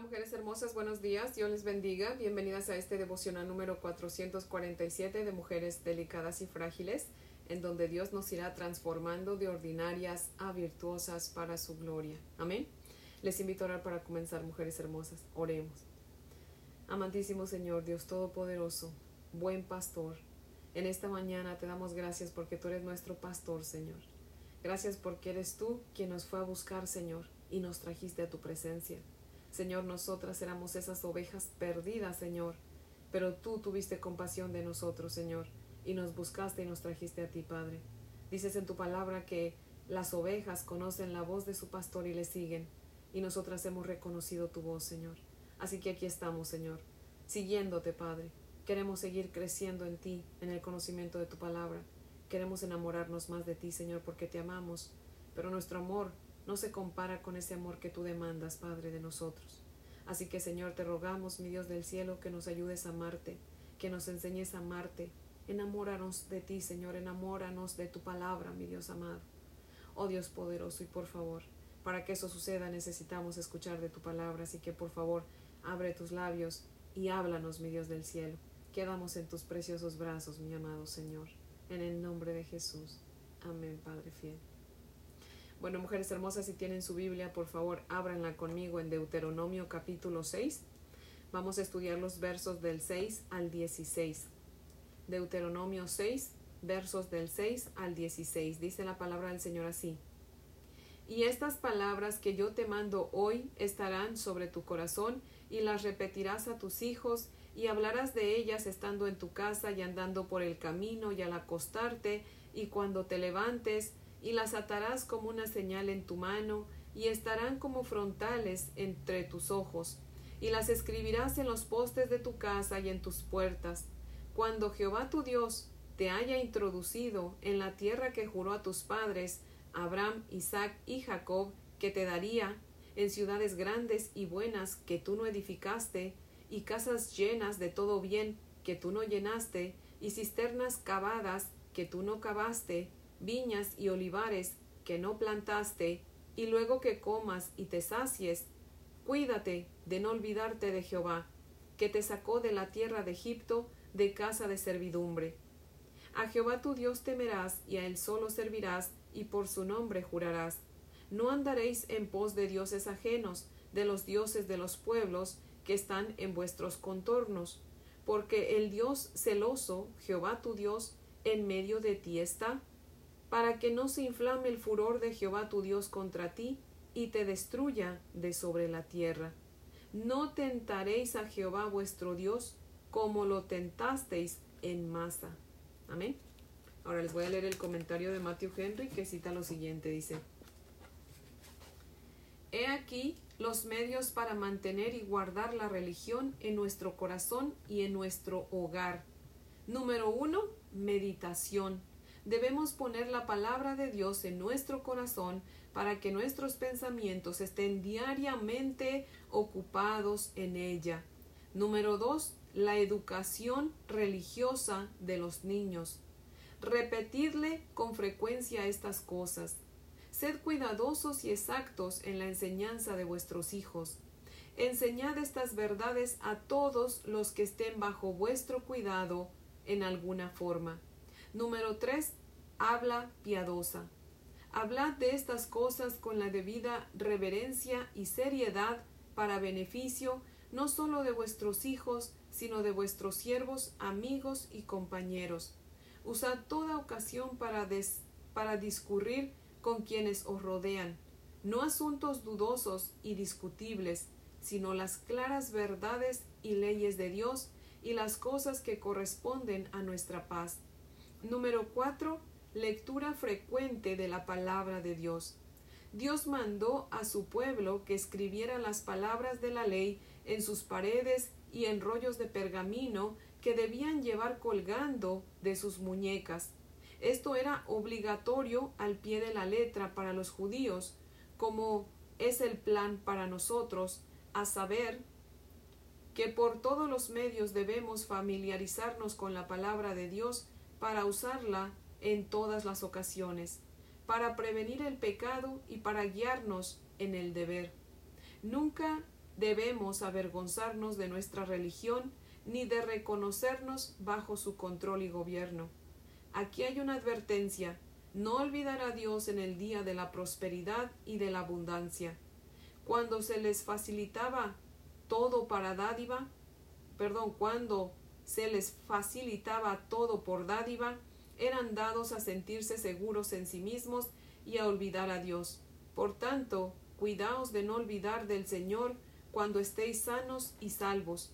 Mujeres hermosas, buenos días, Dios les bendiga. Bienvenidas a este devocional número 447 de Mujeres Delicadas y Frágiles, en donde Dios nos irá transformando de ordinarias a virtuosas para su gloria. Amén. Les invito a orar para comenzar, mujeres hermosas. Oremos. Amantísimo Señor, Dios Todopoderoso, buen pastor, en esta mañana te damos gracias porque tú eres nuestro pastor, Señor. Gracias porque eres tú quien nos fue a buscar, Señor, y nos trajiste a tu presencia. Señor, nosotras éramos esas ovejas perdidas, Señor, pero tú tuviste compasión de nosotros, Señor, y nos buscaste y nos trajiste a ti, Padre. Dices en tu palabra que las ovejas conocen la voz de su pastor y le siguen, y nosotras hemos reconocido tu voz, Señor. Así que aquí estamos, Señor, siguiéndote, Padre. Queremos seguir creciendo en ti, en el conocimiento de tu palabra. Queremos enamorarnos más de ti, Señor, porque te amamos, pero nuestro amor no se compara con ese amor que tú demandas, Padre, de nosotros. Así que, Señor, te rogamos, mi Dios del cielo, que nos ayudes a amarte, que nos enseñes a amarte. Enamóranos de ti, Señor, enamóranos de tu palabra, mi Dios amado. Oh Dios poderoso, y por favor, para que eso suceda necesitamos escuchar de tu palabra, así que por favor, abre tus labios y háblanos, mi Dios del cielo. Quedamos en tus preciosos brazos, mi amado Señor, en el nombre de Jesús. Amén, Padre fiel. Bueno, mujeres hermosas, si tienen su Biblia, por favor, ábranla conmigo en Deuteronomio capítulo 6. Vamos a estudiar los versos del 6 al 16. Deuteronomio 6, versos del 6 al 16. Dice la palabra del Señor así. Y estas palabras que yo te mando hoy estarán sobre tu corazón y las repetirás a tus hijos y hablarás de ellas estando en tu casa y andando por el camino y al acostarte y cuando te levantes y las atarás como una señal en tu mano, y estarán como frontales entre tus ojos, y las escribirás en los postes de tu casa y en tus puertas. Cuando Jehová tu Dios te haya introducido en la tierra que juró a tus padres, Abraham, Isaac y Jacob, que te daría, en ciudades grandes y buenas que tú no edificaste, y casas llenas de todo bien que tú no llenaste, y cisternas cavadas que tú no cavaste, viñas y olivares que no plantaste, y luego que comas y te sacies, cuídate de no olvidarte de Jehová, que te sacó de la tierra de Egipto de casa de servidumbre. A Jehová tu Dios temerás y a él solo servirás y por su nombre jurarás. No andaréis en pos de dioses ajenos, de los dioses de los pueblos que están en vuestros contornos, porque el Dios celoso, Jehová tu Dios, en medio de ti está, para que no se inflame el furor de Jehová tu Dios contra ti y te destruya de sobre la tierra. No tentaréis a Jehová vuestro Dios como lo tentasteis en masa. Amén. Ahora les voy a leer el comentario de Matthew Henry que cita lo siguiente, dice, He aquí los medios para mantener y guardar la religión en nuestro corazón y en nuestro hogar. Número uno, meditación debemos poner la palabra de Dios en nuestro corazón para que nuestros pensamientos estén diariamente ocupados en ella. Número dos, la educación religiosa de los niños. Repetidle con frecuencia estas cosas. Sed cuidadosos y exactos en la enseñanza de vuestros hijos. Enseñad estas verdades a todos los que estén bajo vuestro cuidado en alguna forma. Número 3. Habla piadosa. Hablad de estas cosas con la debida reverencia y seriedad para beneficio no sólo de vuestros hijos, sino de vuestros siervos, amigos y compañeros. Usad toda ocasión para, para discurrir con quienes os rodean, no asuntos dudosos y discutibles, sino las claras verdades y leyes de Dios y las cosas que corresponden a nuestra paz. Número 4. Lectura frecuente de la palabra de Dios. Dios mandó a su pueblo que escribiera las palabras de la ley en sus paredes y en rollos de pergamino que debían llevar colgando de sus muñecas. Esto era obligatorio al pie de la letra para los judíos, como es el plan para nosotros, a saber que por todos los medios debemos familiarizarnos con la palabra de Dios para usarla en todas las ocasiones, para prevenir el pecado y para guiarnos en el deber. Nunca debemos avergonzarnos de nuestra religión ni de reconocernos bajo su control y gobierno. Aquí hay una advertencia no olvidar a Dios en el día de la prosperidad y de la abundancia. Cuando se les facilitaba todo para dádiva, perdón, cuando se les facilitaba todo por dádiva, eran dados a sentirse seguros en sí mismos y a olvidar a Dios. Por tanto, cuidaos de no olvidar del Señor cuando estéis sanos y salvos.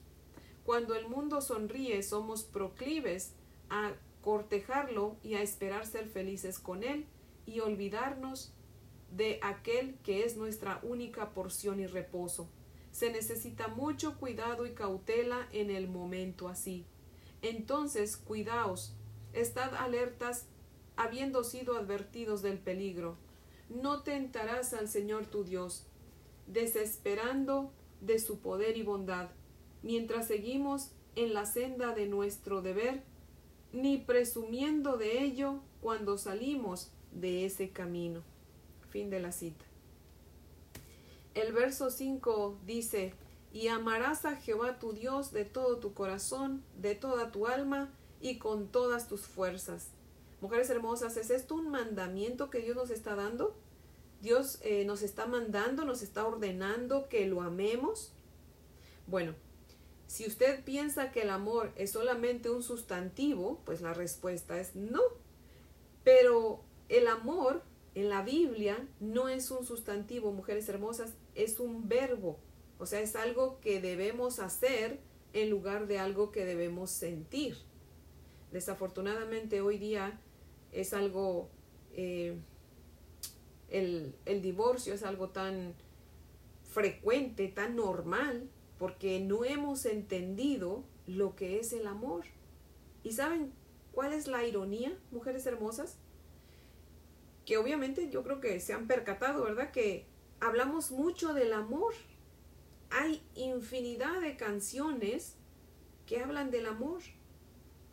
Cuando el mundo sonríe, somos proclives a cortejarlo y a esperar ser felices con él y olvidarnos de aquel que es nuestra única porción y reposo. Se necesita mucho cuidado y cautela en el momento así. Entonces, cuidaos, estad alertas, habiendo sido advertidos del peligro. No tentarás al Señor tu Dios, desesperando de su poder y bondad, mientras seguimos en la senda de nuestro deber, ni presumiendo de ello cuando salimos de ese camino. Fin de la cita. El verso 5 dice, y amarás a Jehová tu Dios de todo tu corazón, de toda tu alma y con todas tus fuerzas. Mujeres hermosas, ¿es esto un mandamiento que Dios nos está dando? Dios eh, nos está mandando, nos está ordenando que lo amemos. Bueno, si usted piensa que el amor es solamente un sustantivo, pues la respuesta es no. Pero el amor en la Biblia no es un sustantivo, mujeres hermosas, es un verbo. O sea, es algo que debemos hacer en lugar de algo que debemos sentir. Desafortunadamente hoy día es algo, eh, el, el divorcio es algo tan frecuente, tan normal, porque no hemos entendido lo que es el amor. ¿Y saben cuál es la ironía, mujeres hermosas? Que obviamente yo creo que se han percatado, ¿verdad? Que hablamos mucho del amor. Hay infinidad de canciones que hablan del amor.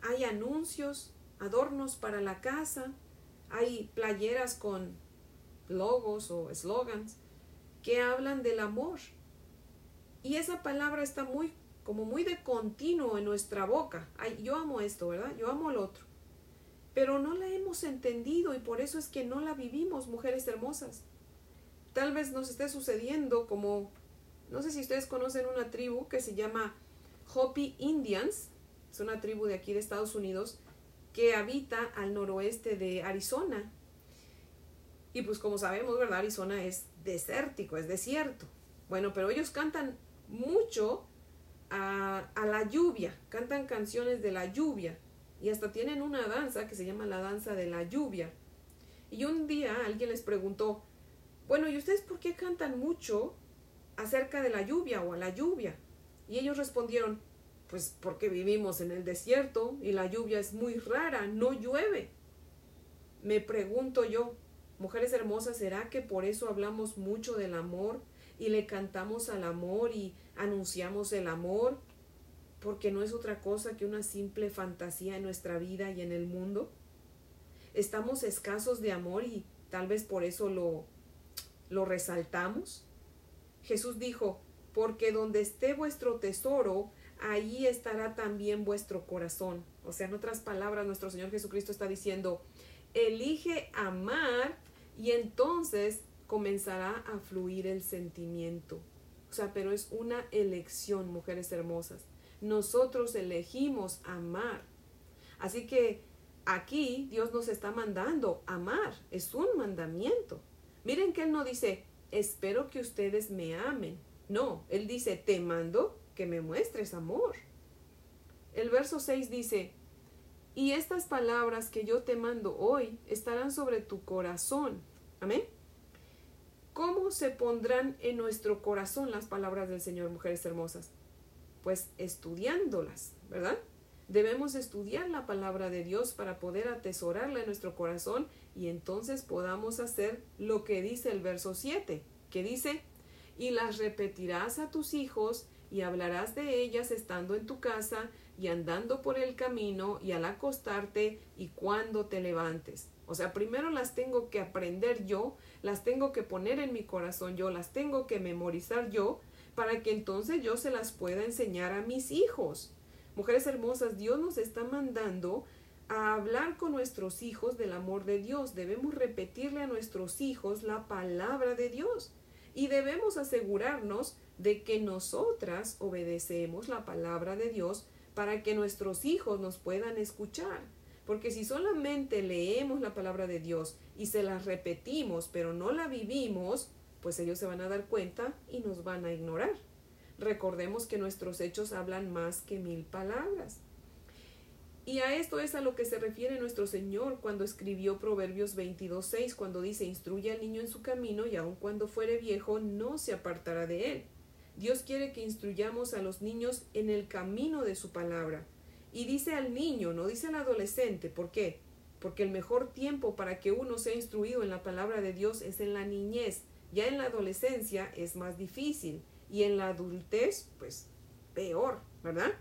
Hay anuncios, adornos para la casa, hay playeras con logos o slogans que hablan del amor. Y esa palabra está muy, como muy de continuo en nuestra boca. Ay, yo amo esto, ¿verdad? Yo amo el otro. Pero no la hemos entendido y por eso es que no la vivimos, mujeres hermosas. Tal vez nos esté sucediendo como, no sé si ustedes conocen una tribu que se llama Hopi Indians, es una tribu de aquí de Estados Unidos, que habita al noroeste de Arizona. Y pues como sabemos, ¿verdad? Arizona es desértico, es desierto. Bueno, pero ellos cantan mucho a, a, la lluvia, cantan canciones de la lluvia y hasta tienen una danza que se llama la danza de la lluvia. Y un día alguien les preguntó, bueno, ¿y ustedes por qué cantan mucho acerca de la lluvia o a la lluvia? Y ellos respondieron, pues porque vivimos en el desierto y la lluvia es muy rara, no llueve. Me pregunto yo, mujeres hermosas, ¿será que por eso hablamos mucho del amor y le cantamos al amor y anunciamos el amor? Porque no es otra cosa que una simple fantasía en nuestra vida y en el mundo. Estamos escasos de amor y tal vez por eso lo ¿Lo resaltamos? Jesús dijo, porque donde esté vuestro tesoro, ahí estará también vuestro corazón. O sea, en otras palabras, nuestro Señor Jesucristo está diciendo, elige amar y entonces comenzará a fluir el sentimiento. O sea, pero es una elección, mujeres hermosas. Nosotros elegimos amar. Así que aquí Dios nos está mandando amar. Es un mandamiento. Miren que Él no dice, espero que ustedes me amen. No, Él dice, te mando que me muestres amor. El verso 6 dice, y estas palabras que yo te mando hoy estarán sobre tu corazón. Amén. ¿Cómo se pondrán en nuestro corazón las palabras del Señor, mujeres hermosas? Pues estudiándolas, ¿verdad? Debemos estudiar la palabra de Dios para poder atesorarla en nuestro corazón y entonces podamos hacer lo que dice el verso 7, que dice, y las repetirás a tus hijos y hablarás de ellas estando en tu casa y andando por el camino y al acostarte y cuando te levantes. O sea, primero las tengo que aprender yo, las tengo que poner en mi corazón yo, las tengo que memorizar yo, para que entonces yo se las pueda enseñar a mis hijos. Mujeres hermosas, Dios nos está mandando a hablar con nuestros hijos del amor de Dios. Debemos repetirle a nuestros hijos la palabra de Dios y debemos asegurarnos de que nosotras obedecemos la palabra de Dios para que nuestros hijos nos puedan escuchar. Porque si solamente leemos la palabra de Dios y se la repetimos, pero no la vivimos, pues ellos se van a dar cuenta y nos van a ignorar. Recordemos que nuestros hechos hablan más que mil palabras. Y a esto es a lo que se refiere nuestro Señor cuando escribió Proverbios 22.6, cuando dice, instruye al niño en su camino y aun cuando fuere viejo no se apartará de él. Dios quiere que instruyamos a los niños en el camino de su palabra. Y dice al niño, no dice al adolescente. ¿Por qué? Porque el mejor tiempo para que uno sea instruido en la palabra de Dios es en la niñez. Ya en la adolescencia es más difícil y en la adultez, pues peor, ¿verdad?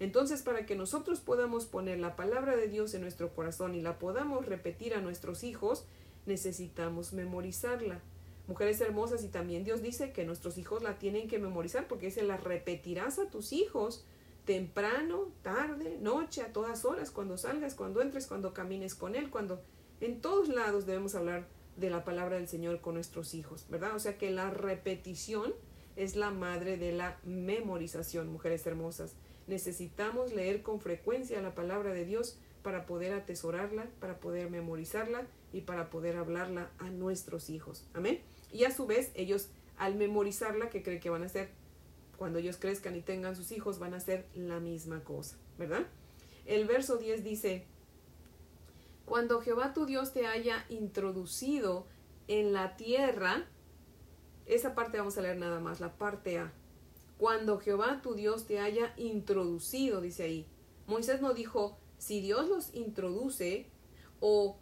Entonces, para que nosotros podamos poner la palabra de Dios en nuestro corazón y la podamos repetir a nuestros hijos, necesitamos memorizarla. Mujeres hermosas, y también Dios dice que nuestros hijos la tienen que memorizar porque se la repetirás a tus hijos temprano, tarde, noche, a todas horas, cuando salgas, cuando entres, cuando camines con Él, cuando en todos lados debemos hablar de la palabra del Señor con nuestros hijos, ¿verdad? O sea que la repetición es la madre de la memorización, mujeres hermosas. Necesitamos leer con frecuencia la palabra de Dios para poder atesorarla, para poder memorizarla y para poder hablarla a nuestros hijos. Amén. Y a su vez, ellos al memorizarla, que creen que van a hacer cuando ellos crezcan y tengan sus hijos, van a hacer la misma cosa, ¿verdad? El verso 10 dice, cuando Jehová tu Dios te haya introducido en la tierra, esa parte vamos a leer nada más, la parte A cuando Jehová tu Dios te haya introducido, dice ahí. Moisés no dijo, si Dios los introduce o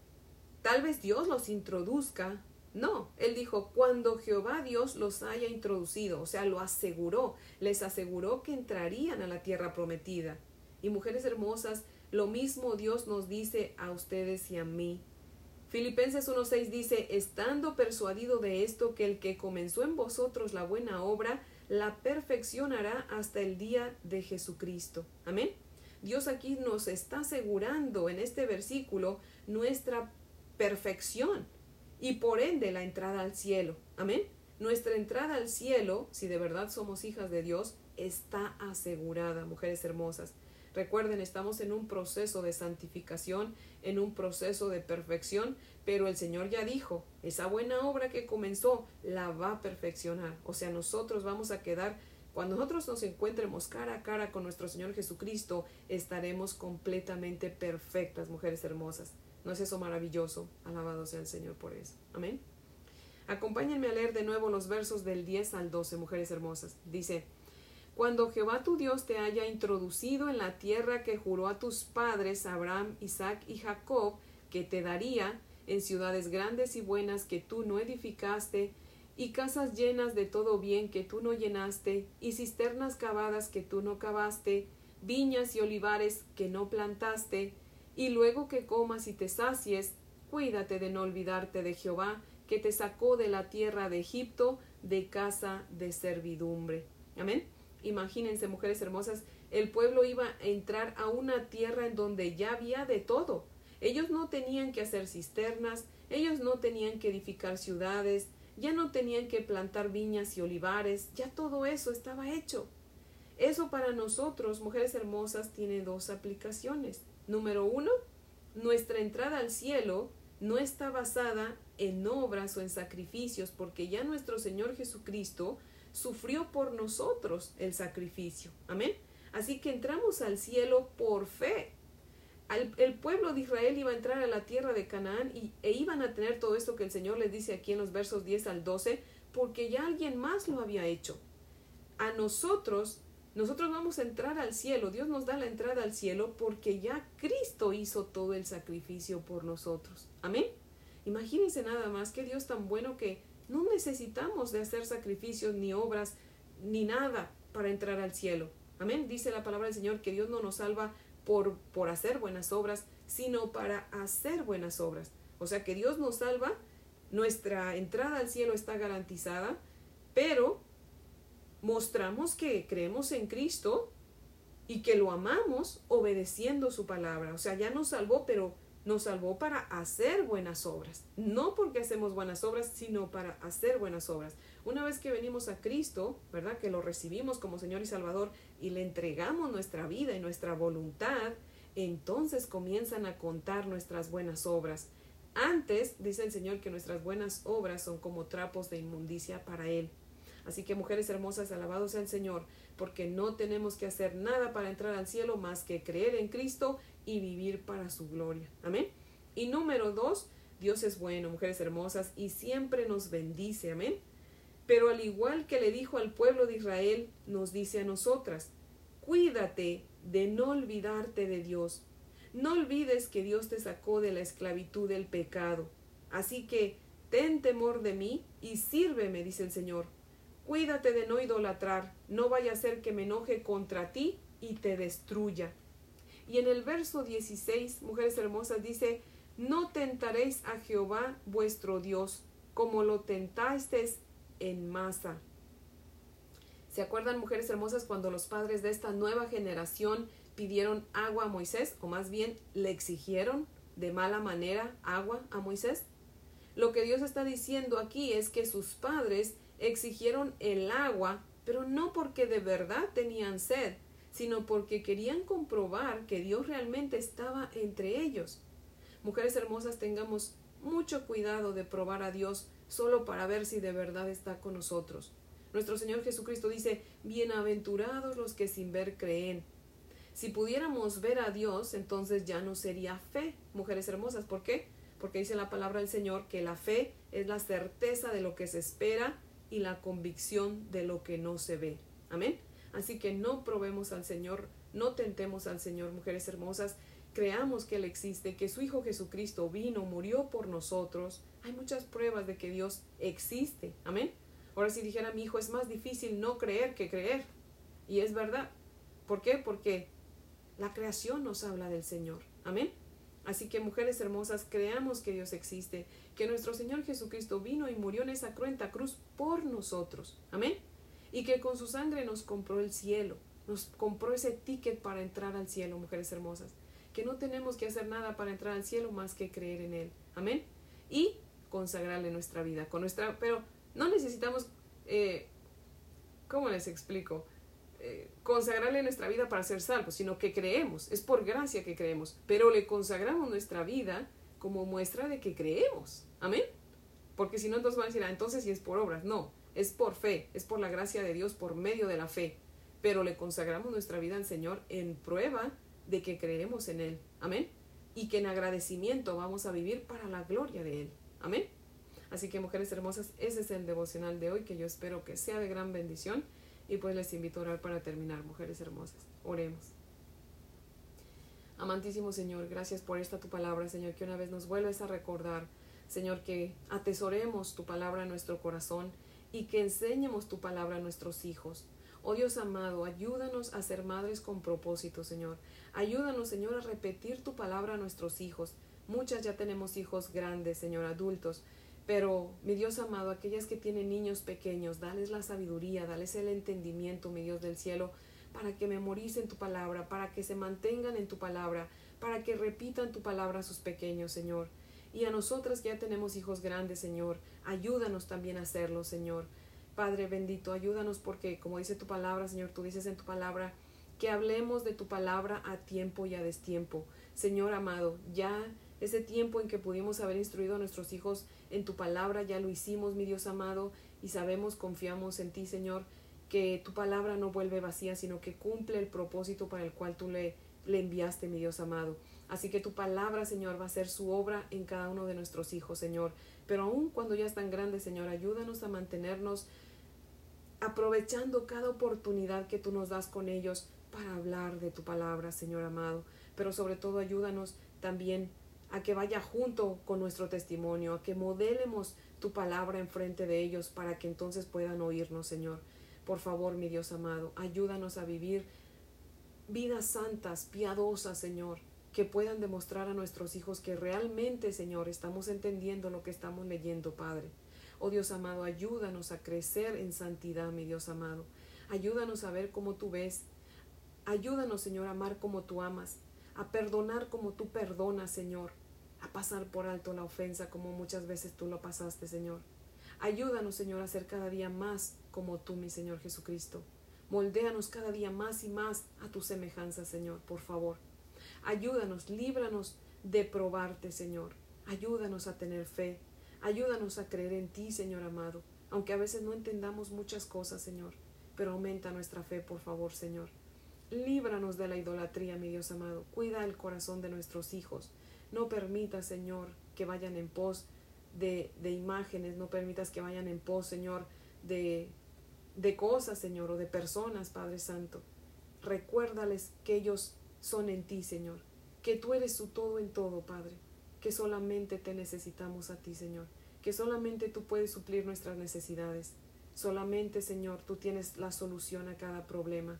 tal vez Dios los introduzca. No, él dijo, cuando Jehová Dios los haya introducido, o sea, lo aseguró, les aseguró que entrarían a la tierra prometida. Y mujeres hermosas, lo mismo Dios nos dice a ustedes y a mí. Filipenses 1.6 dice, estando persuadido de esto, que el que comenzó en vosotros la buena obra, la perfeccionará hasta el día de Jesucristo. Amén. Dios aquí nos está asegurando en este versículo nuestra perfección y por ende la entrada al cielo. Amén. Nuestra entrada al cielo, si de verdad somos hijas de Dios, está asegurada, mujeres hermosas. Recuerden, estamos en un proceso de santificación, en un proceso de perfección, pero el Señor ya dijo, esa buena obra que comenzó la va a perfeccionar. O sea, nosotros vamos a quedar, cuando nosotros nos encuentremos cara a cara con nuestro Señor Jesucristo, estaremos completamente perfectas, mujeres hermosas. ¿No es eso maravilloso? Alabado sea el Señor por eso. Amén. Acompáñenme a leer de nuevo los versos del 10 al 12, mujeres hermosas. Dice, cuando Jehová tu Dios te haya introducido en la tierra que juró a tus padres, Abraham, Isaac y Jacob, que te daría, en ciudades grandes y buenas que tú no edificaste, y casas llenas de todo bien que tú no llenaste, y cisternas cavadas que tú no cavaste, viñas y olivares que no plantaste, y luego que comas y te sacies, cuídate de no olvidarte de Jehová, que te sacó de la tierra de Egipto, de casa de servidumbre. Amén. Imagínense, mujeres hermosas, el pueblo iba a entrar a una tierra en donde ya había de todo. Ellos no tenían que hacer cisternas, ellos no tenían que edificar ciudades, ya no tenían que plantar viñas y olivares, ya todo eso estaba hecho. Eso para nosotros, mujeres hermosas, tiene dos aplicaciones. Número uno, nuestra entrada al cielo no está basada en obras o en sacrificios, porque ya nuestro Señor Jesucristo sufrió por nosotros el sacrificio. Amén. Así que entramos al cielo por fe. el pueblo de Israel iba a entrar a la tierra de Canaán y, e iban a tener todo esto que el Señor les dice aquí en los versos 10 al 12, porque ya alguien más lo había hecho. A nosotros, nosotros vamos a entrar al cielo. Dios nos da la entrada al cielo porque ya Cristo hizo todo el sacrificio por nosotros. Amén. Imagínense nada más que Dios tan bueno que no necesitamos de hacer sacrificios ni obras ni nada para entrar al cielo. Amén. Dice la palabra del Señor que Dios no nos salva por, por hacer buenas obras, sino para hacer buenas obras. O sea que Dios nos salva, nuestra entrada al cielo está garantizada, pero mostramos que creemos en Cristo y que lo amamos obedeciendo su palabra. O sea, ya nos salvó, pero nos salvó para hacer buenas obras. No porque hacemos buenas obras, sino para hacer buenas obras. Una vez que venimos a Cristo, ¿verdad? Que lo recibimos como Señor y Salvador y le entregamos nuestra vida y nuestra voluntad, entonces comienzan a contar nuestras buenas obras. Antes dice el Señor que nuestras buenas obras son como trapos de inmundicia para Él. Así que mujeres hermosas, alabados sea el Señor, porque no tenemos que hacer nada para entrar al cielo más que creer en Cristo y vivir para su gloria. Amén. Y número dos, Dios es bueno, mujeres hermosas, y siempre nos bendice. Amén. Pero al igual que le dijo al pueblo de Israel, nos dice a nosotras, cuídate de no olvidarte de Dios. No olvides que Dios te sacó de la esclavitud del pecado. Así que ten temor de mí y sírveme, dice el Señor. Cuídate de no idolatrar, no vaya a ser que me enoje contra ti y te destruya. Y en el verso 16, mujeres hermosas, dice, no tentaréis a Jehová vuestro Dios, como lo tentasteis en masa. ¿Se acuerdan, mujeres hermosas, cuando los padres de esta nueva generación pidieron agua a Moisés, o más bien le exigieron de mala manera agua a Moisés? Lo que Dios está diciendo aquí es que sus padres exigieron el agua, pero no porque de verdad tenían sed, sino porque querían comprobar que Dios realmente estaba entre ellos. Mujeres hermosas, tengamos mucho cuidado de probar a Dios solo para ver si de verdad está con nosotros. Nuestro Señor Jesucristo dice, bienaventurados los que sin ver creen. Si pudiéramos ver a Dios, entonces ya no sería fe, mujeres hermosas. ¿Por qué? Porque dice la palabra del Señor que la fe es la certeza de lo que se espera y la convicción de lo que no se ve. Amén. Así que no probemos al Señor, no tentemos al Señor, mujeres hermosas. Creamos que Él existe, que su Hijo Jesucristo vino, murió por nosotros. Hay muchas pruebas de que Dios existe. Amén. Ahora si dijera mi hijo, es más difícil no creer que creer. Y es verdad. ¿Por qué? Porque la creación nos habla del Señor. Amén. Así que mujeres hermosas, creamos que Dios existe, que nuestro Señor Jesucristo vino y murió en esa cruenta cruz por nosotros. Amén. Y que con su sangre nos compró el cielo, nos compró ese ticket para entrar al cielo, mujeres hermosas. Que no tenemos que hacer nada para entrar al cielo más que creer en Él. Amén. Y consagrarle nuestra vida. Con nuestra, pero no necesitamos, eh, ¿cómo les explico? Eh, consagrarle nuestra vida para ser salvos, sino que creemos, es por gracia que creemos, pero le consagramos nuestra vida como muestra de que creemos. Amén. Porque si no, entonces van a decir, ah, entonces si es por obras. No, es por fe, es por la gracia de Dios, por medio de la fe. Pero le consagramos nuestra vida al Señor en prueba de que creemos en Él. Amén. Y que en agradecimiento vamos a vivir para la gloria de Él. Amén. Así que mujeres hermosas, ese es el devocional de hoy que yo espero que sea de gran bendición. Y pues les invito a orar para terminar, mujeres hermosas. Oremos. Amantísimo Señor, gracias por esta tu palabra, Señor, que una vez nos vuelves a recordar, Señor, que atesoremos tu palabra en nuestro corazón y que enseñemos tu palabra a nuestros hijos. Oh Dios amado, ayúdanos a ser madres con propósito, Señor. Ayúdanos, Señor, a repetir tu palabra a nuestros hijos. Muchas ya tenemos hijos grandes, Señor, adultos, pero, mi Dios amado, aquellas que tienen niños pequeños, dales la sabiduría, dales el entendimiento, mi Dios del cielo, para que memoricen tu palabra, para que se mantengan en tu palabra, para que repitan tu palabra a sus pequeños, Señor. Y a nosotras que ya tenemos hijos grandes, Señor, ayúdanos también a hacerlo, Señor. Padre bendito, ayúdanos porque, como dice tu palabra, Señor, tú dices en tu palabra, que hablemos de tu palabra a tiempo y a destiempo. Señor amado, ya ese tiempo en que pudimos haber instruido a nuestros hijos en tu palabra, ya lo hicimos, mi Dios amado, y sabemos, confiamos en ti, Señor, que tu palabra no vuelve vacía, sino que cumple el propósito para el cual tú le, le enviaste, mi Dios amado. Así que tu palabra, Señor, va a ser su obra en cada uno de nuestros hijos, Señor. Pero aun cuando ya están grandes, Señor, ayúdanos a mantenernos aprovechando cada oportunidad que tú nos das con ellos para hablar de tu palabra, Señor amado. Pero sobre todo ayúdanos también a que vaya junto con nuestro testimonio, a que modelemos tu palabra enfrente de ellos para que entonces puedan oírnos, Señor. Por favor, mi Dios amado, ayúdanos a vivir vidas santas, piadosas, Señor, que puedan demostrar a nuestros hijos que realmente, Señor, estamos entendiendo lo que estamos leyendo, Padre. Oh Dios amado, ayúdanos a crecer en santidad, mi Dios amado. Ayúdanos a ver como tú ves. Ayúdanos, Señor, a amar como tú amas, a perdonar como tú perdonas, Señor, a pasar por alto la ofensa como muchas veces tú lo pasaste, Señor. Ayúdanos, Señor, a ser cada día más como tú, mi Señor Jesucristo. Moldéanos cada día más y más a tu semejanza, Señor, por favor. Ayúdanos, líbranos de probarte, Señor. Ayúdanos a tener fe. Ayúdanos a creer en ti, Señor amado, aunque a veces no entendamos muchas cosas, Señor. Pero aumenta nuestra fe, por favor, Señor. Líbranos de la idolatría, mi Dios amado. Cuida el corazón de nuestros hijos. No permita, Señor, que vayan en pos de, de imágenes. No permitas que vayan en pos, Señor, de, de cosas, Señor, o de personas, Padre Santo. Recuérdales que ellos son en ti, Señor. Que tú eres su todo en todo, Padre. Que solamente te necesitamos a ti, Señor. Que solamente tú puedes suplir nuestras necesidades. Solamente, Señor, tú tienes la solución a cada problema.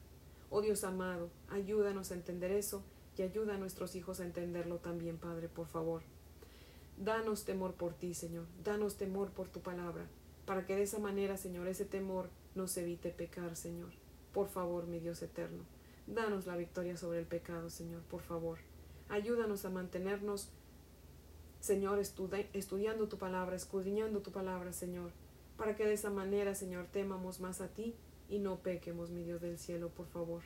Oh Dios amado, ayúdanos a entender eso y ayuda a nuestros hijos a entenderlo también, Padre, por favor. Danos temor por ti, Señor. Danos temor por tu palabra, para que de esa manera, Señor, ese temor nos evite pecar, Señor. Por favor, mi Dios eterno. Danos la victoria sobre el pecado, Señor, por favor. Ayúdanos a mantenernos, Señor, estudiando tu palabra, escudriñando tu palabra, Señor, para que de esa manera, Señor, temamos más a ti y no pequemos, mi Dios del cielo, por favor.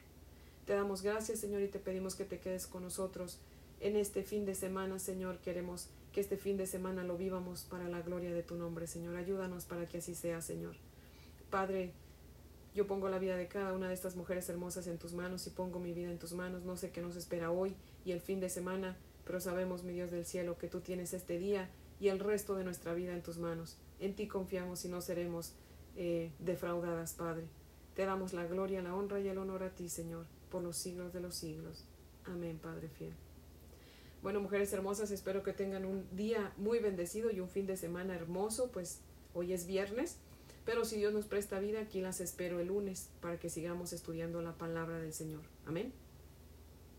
Te damos gracias, Señor, y te pedimos que te quedes con nosotros en este fin de semana, Señor. Queremos que este fin de semana lo vivamos para la gloria de tu nombre, Señor. Ayúdanos para que así sea, Señor. Padre, yo pongo la vida de cada una de estas mujeres hermosas en tus manos y pongo mi vida en tus manos. No sé qué nos espera hoy y el fin de semana, pero sabemos, mi Dios del cielo, que tú tienes este día y el resto de nuestra vida en tus manos. En ti confiamos y no seremos eh, defraudadas, Padre. Te damos la gloria, la honra y el honor a ti, Señor, por los siglos de los siglos. Amén, Padre fiel. Bueno, mujeres hermosas, espero que tengan un día muy bendecido y un fin de semana hermoso, pues hoy es viernes, pero si Dios nos presta vida, aquí las espero el lunes para que sigamos estudiando la palabra del Señor. Amén.